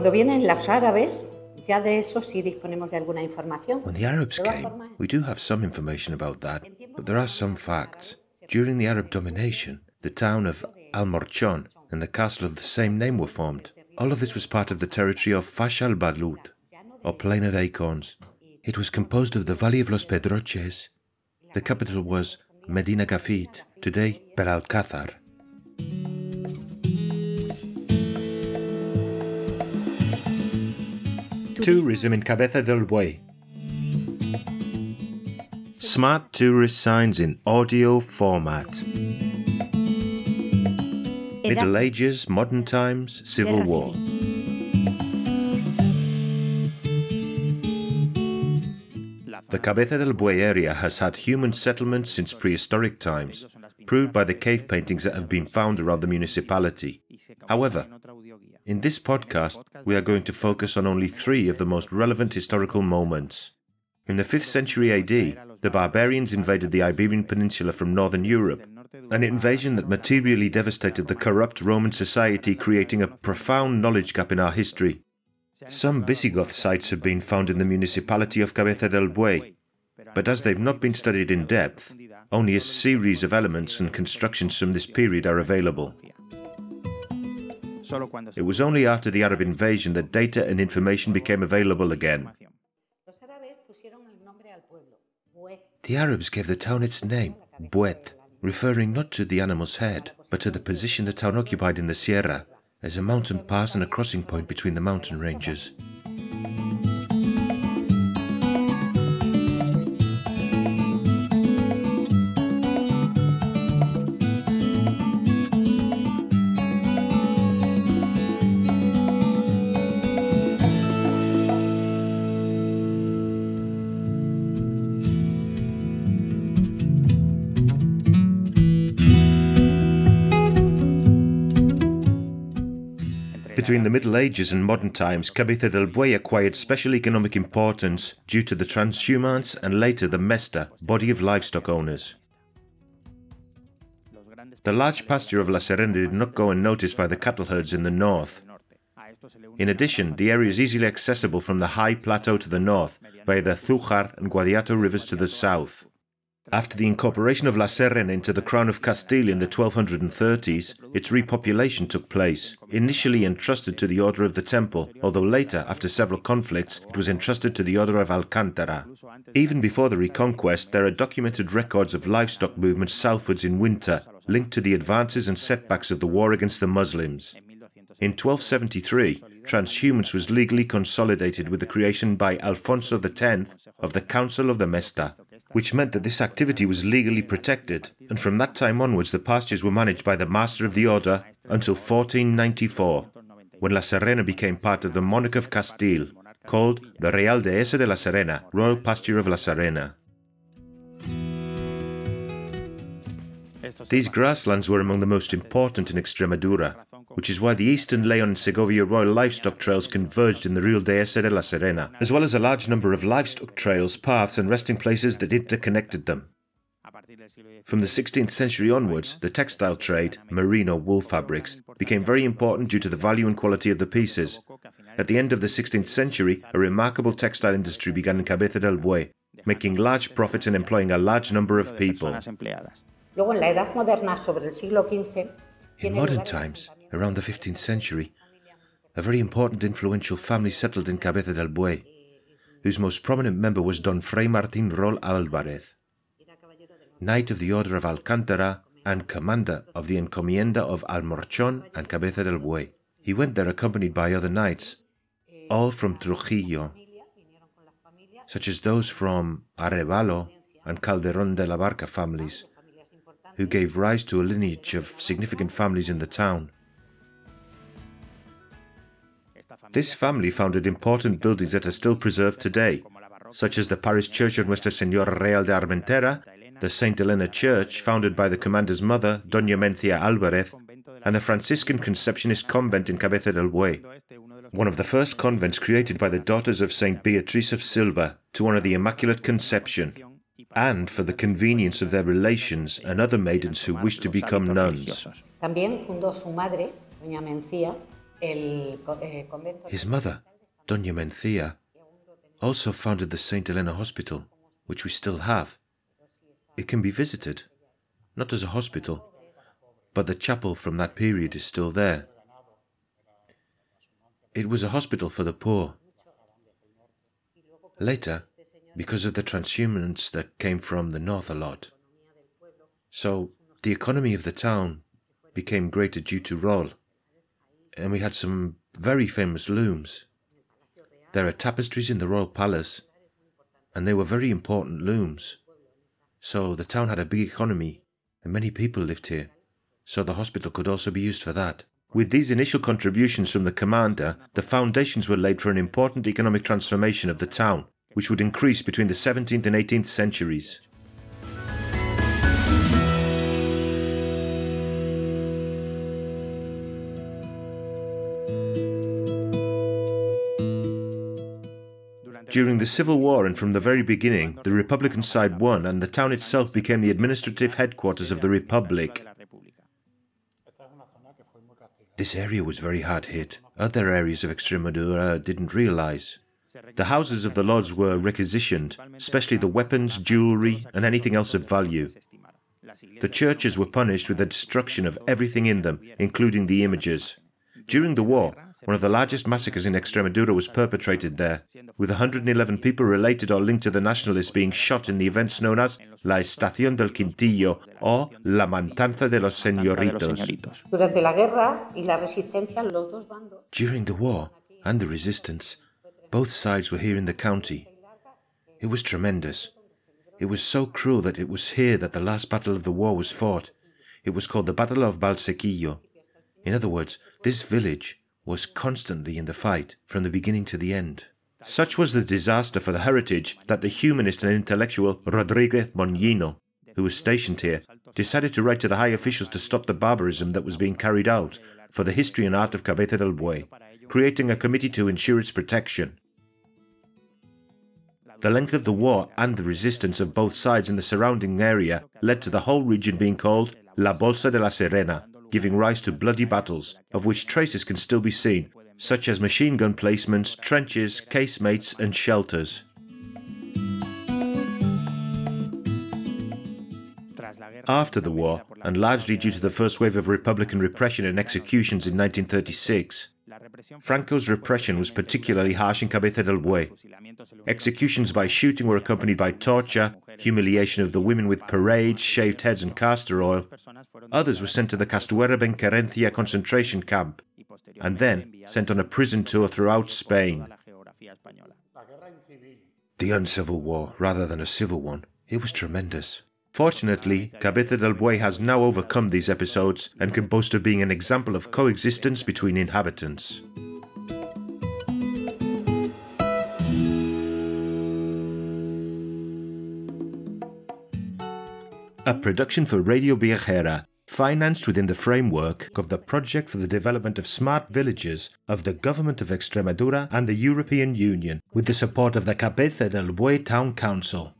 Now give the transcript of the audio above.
Cuando vienen los árabes, ya de eso sí disponemos de alguna información. When the Arabs came, we do have some information about that, but there are some facts. During the Arab domination, the town of Almorchón and the castle of the same name were formed. All of this was part of the territory of Fash-Al-Ballut, or Plain of Acorns. It was composed of the Valley of Los Pedroches. The capital was Medina Gafit, today Belalcázar. Tourism in Cabeza del Buey. Smart tourist signs in audio format. Middle Ages, Modern Times, Civil War. The Cabeza del Buey area has had human settlements since prehistoric times, proved by the cave paintings that have been found around the municipality. However, in this podcast, we are going to focus on only three of the most relevant historical moments. In the 5th century AD, the barbarians invaded the Iberian Peninsula from northern Europe, an invasion that materially devastated the corrupt Roman society, creating a profound knowledge gap in our history. Some Visigoth sites have been found in the municipality of Cabeza del Buey, but as they've not been studied in depth, only a series of elements and constructions from this period are available. It was only after the Arab invasion that data and information became available again. Los árabes pusieron el nombre al pueblo, Buet. The Arabs gave the town its name, Buet, referring not to the animal's head, but to the position the town occupied in the Sierra, as a mountain pass and a crossing point between the mountain ranges. Between the Middle Ages and modern times, Cabeza del Buey acquired special economic importance due to the transhumance and later the Mesta, body of livestock owners. The large pasture of La Serena did not go unnoticed by the cattle herds in the north. In addition, the area is easily accessible from the high plateau to the north via the Zújar and Guadiato rivers to the south. After the incorporation of La Serena into the Crown of Castile in the 1230s, its repopulation took place, initially entrusted to the Order of the Temple, although later, after several conflicts, it was entrusted to the Order of Alcántara. Even before the Reconquest, there are documented records of livestock movements southwards in winter, linked to the advances and setbacks of the war against the Muslims. In 1273, transhumance was legally consolidated with the creation by Alfonso X of the Council of the Mesta, which meant that this activity was legally protected, and from that time onwards the pastures were managed by the Master of the Order until 1494, when La Serena became part of the Monarch of Castile, called the Real Dehesa de la Serena, Royal Pasture of La Serena. These grasslands were among the most important in Extremadura, which is why the Eastern Leon and Segovia Royal Livestock Trails converged in the Real Dehesa de la Serena, as well as a large number of livestock trails, paths, and resting places that interconnected them. From the 16th century onwards, the textile trade, merino wool fabrics, became very important due to the value and quality of the pieces. At the end of the 16th century, a remarkable textile industry began in Cabeza del Buey, making large profits and employing a large number of people. Luego, en la Edad Moderna, sobre el siglo XV, In modern times, around the 15th century, a very important influential family settled in Cabeza del Buey, whose most prominent member was Don Fray Martín Rol Álvarez, Knight of the Order of Alcántara and commander of the Encomienda of Almorchón and Cabeza del Buey. He went there accompanied by other knights, all from Trujillo, such as those from Arevalo and Calderón de la Barca families, who gave rise to a lineage of significant families in the town. This family founded important buildings that are still preserved today, such as the parish church of Nuestra Señora Real de Armentera, the St. Elena Church, founded by the commander's mother, Doña Mencia Alvarez, and the Franciscan Conceptionist Convent in Cabeza del Buey, one of the first convents created by the daughters of St. Beatrice of Silva to honor the Immaculate Conception, and for the convenience of their relations and other maidens who wished to become nuns. También fundó su madre, doña Mencía, El co- eh, His mother, Doña Mencía, also founded the St. Helena Hospital, which we still have. It can be visited, not as a hospital, but the chapel from that period is still there. It was a hospital for the poor. Later, because of the transhumance that came from the north a lot, so the economy of the town became greater due to roll, and we had some very famous looms. There are tapestries in the royal palace, and they were very important looms. So the town had a big economy, and many people lived here. So the hospital could also be used for that. With these initial contributions from the commander, the foundations were laid for an important economic transformation of the town, which would increase between the 17th and 18th centuries. During the Civil War and from the very beginning, the Republican side won, and the town itself became the administrative headquarters of the Republic. This area was very hard hit. Other areas of Extremadura didn't realize. The houses of the lords were requisitioned, especially the weapons, jewelry, and anything else of value. The churches were punished with the destruction of everything in them, including the images. During the war, one of the largest massacres in Extremadura was perpetrated there, with 111 people related or linked to the nationalists being shot in the events known as La Estación del Quintillo or La Matanza de los Señoritos. Durante la guerra y la resistencia, los dos bandos During the war and the resistance, both sides were here in the county. It was tremendous. It was so cruel that it was here that the last battle of the war was fought. It was called the Battle of Valsequillo. In other words, this village was constantly in the fight from the beginning to the end. Such was the disaster for the heritage that the humanist and intellectual Rodríguez Moñino, who was stationed here, decided to write to the high officials to stop the barbarism that was being carried out for the history and art of Cabeza del Buey, creating a committee to ensure its protection. The length of the war and the resistance of both sides in the surrounding area led to the whole region being called La Bolsa de la Serena, giving rise to bloody battles, of which traces can still be seen, such as machine gun placements, trenches, casemates, and shelters. After the war, and largely due to the first wave of Republican repression and executions in 1936, Franco's repression was particularly harsh in Cabeza del Buey. Executions by shooting were accompanied by torture, humiliation of the women with parades, shaved heads, and castor oil. Others were sent to the Castuera Benquerencia concentration camp, and then sent on a prison tour throughout Spain. The uncivil war, rather than a civil one, it was tremendous. Fortunately, Cabeza del Buey has now overcome these episodes and can boast of being an example of coexistence between inhabitants. A production for Radio Viajera, financed within the framework of the Project for the Development of Smart Villages of the Government of Extremadura and the European Union, with the support of the Cabeza del Buey Town Council.